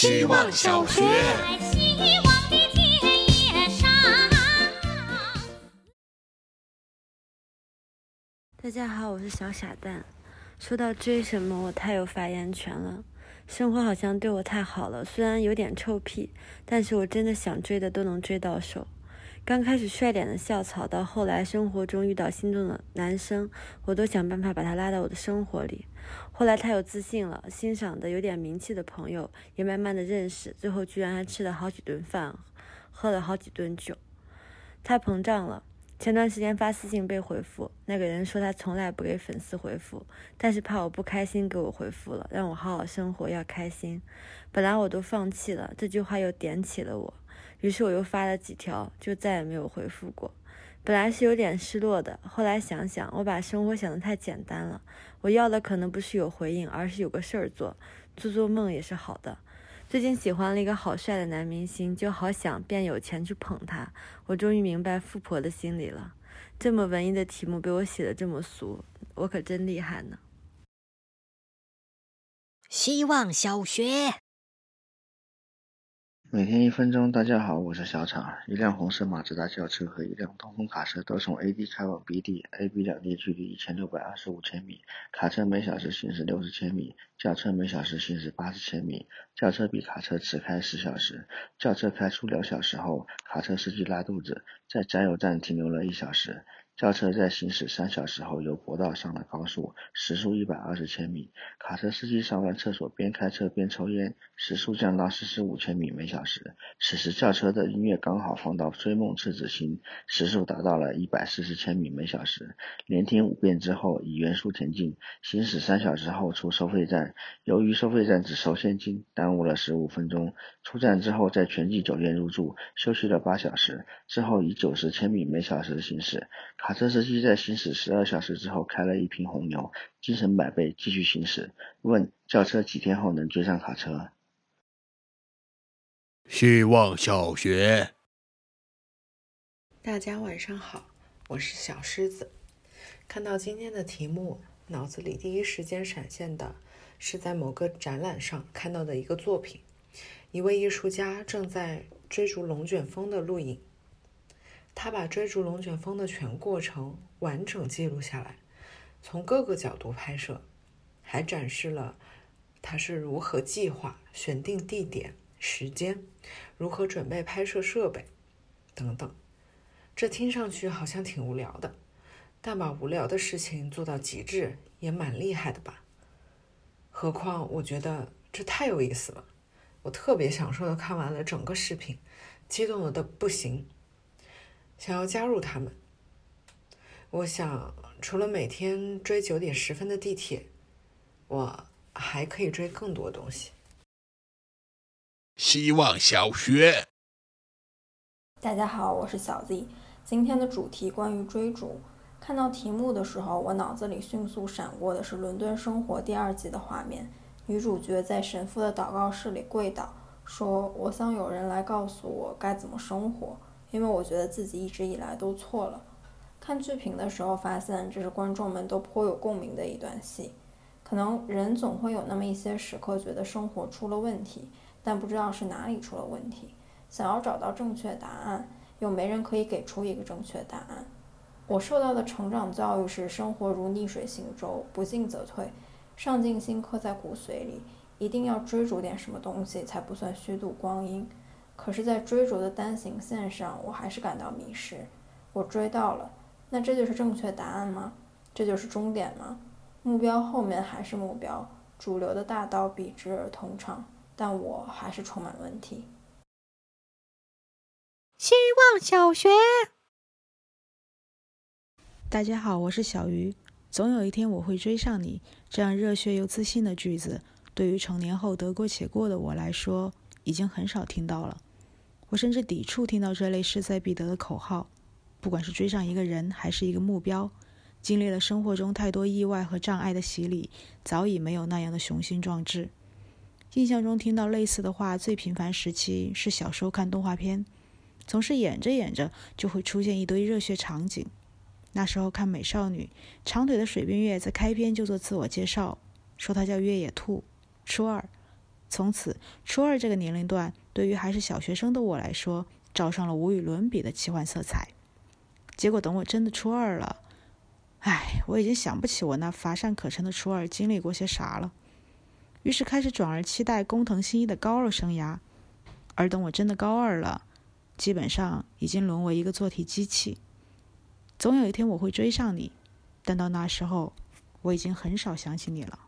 希望小学。大家好，我是小傻蛋。说到追什么，我太有发言权了。生活好像对我太好了，虽然有点臭屁，但是我真的想追的都能追到手。刚开始帅脸的校草，到后来生活中遇到心动的男生，我都想办法把他拉到我的生活里。后来他有自信了，欣赏的有点名气的朋友也慢慢的认识，最后居然还吃了好几顿饭，喝了好几顿酒。太膨胀了。前段时间发私信被回复，那个人说他从来不给粉丝回复，但是怕我不开心给我回复了，让我好好生活要开心。本来我都放弃了，这句话又点起了我，于是我又发了几条，就再也没有回复过。本来是有点失落的，后来想想，我把生活想得太简单了，我要的可能不是有回应，而是有个事儿做，做做梦也是好的。最近喜欢了一个好帅的男明星，就好想变有钱去捧他。我终于明白富婆的心理了。这么文艺的题目被我写的这么俗，我可真厉害呢。希望小学。每天一分钟，大家好，我是小厂。一辆红色马自达轿车和一辆东风卡车都从 A 地开往 B 地，A、B 两地距离一千六百二十五千米。卡车每小时行驶六十千米，轿车每小时行驶八十千米。轿车比卡车迟开十小时。轿车开出两小时后，卡车司机拉肚子，在加油站停留了一小时。轿车在行驶三小时后，由国道上了高速，时速一百二十千米。卡车司机上完厕所边开车边抽烟，时速降到四十五千米每小时。此时轿车的音乐刚好放到《追梦赤子心》，时速达到了一百四十千米每小时。连听五遍之后，以原速前进。行驶三小时后出收费站，由于收费站只收现金，耽误了十五分钟。出站之后在全季酒店入住，休息了八小时，之后以九十千米每小时行驶。车司机在行驶十二小时之后开了一瓶红牛，精神百倍，继续行驶。问轿车几天后能追上卡车？希望小学。大家晚上好，我是小狮子。看到今天的题目，脑子里第一时间闪现的是在某个展览上看到的一个作品，一位艺术家正在追逐龙卷风的录影。他把追逐龙卷风的全过程完整记录下来，从各个角度拍摄，还展示了他是如何计划、选定地点、时间，如何准备拍摄设备等等。这听上去好像挺无聊的，但把无聊的事情做到极致也蛮厉害的吧？何况我觉得这太有意思了，我特别享受的看完了整个视频，激动的都不行。想要加入他们，我想除了每天追九点十分的地铁，我还可以追更多东西。希望小学，大家好，我是小 Z。今天的主题关于追逐。看到题目的时候，我脑子里迅速闪过的是《伦敦生活》第二季的画面，女主角在神父的祷告室里跪倒，说：“我想有人来告诉我该怎么生活。”因为我觉得自己一直以来都错了。看剧评的时候发现，这是观众们都颇有共鸣的一段戏。可能人总会有那么一些时刻，觉得生活出了问题，但不知道是哪里出了问题。想要找到正确答案，又没人可以给出一个正确答案。我受到的成长教育是：生活如逆水行舟，不进则退，上进心刻在骨髓里，一定要追逐点什么东西，才不算虚度光阴。可是，在追逐的单行线上，我还是感到迷失。我追到了，那这就是正确答案吗？这就是终点吗？目标后面还是目标，主流的大道笔直而通畅，但我还是充满问题。希望小学，大家好，我是小鱼。总有一天我会追上你，这样热血又自信的句子，对于成年后得过且过的我来说，已经很少听到了。我甚至抵触听到这类势在必得的口号，不管是追上一个人还是一个目标，经历了生活中太多意外和障碍的洗礼，早已没有那样的雄心壮志。印象中听到类似的话最频繁时期是小时候看动画片，总是演着演着就会出现一堆热血场景。那时候看美少女，长腿的水冰月在开篇就做自我介绍，说她叫月野兔。初二，从此，初二这个年龄段对于还是小学生的我来说，罩上了无与伦比的奇幻色彩。结果等我真的初二了，唉，我已经想不起我那乏善可陈的初二经历过些啥了。于是开始转而期待工藤新一的高二生涯。而等我真的高二了，基本上已经沦为一个做题机器。总有一天我会追上你，但到那时候，我已经很少想起你了。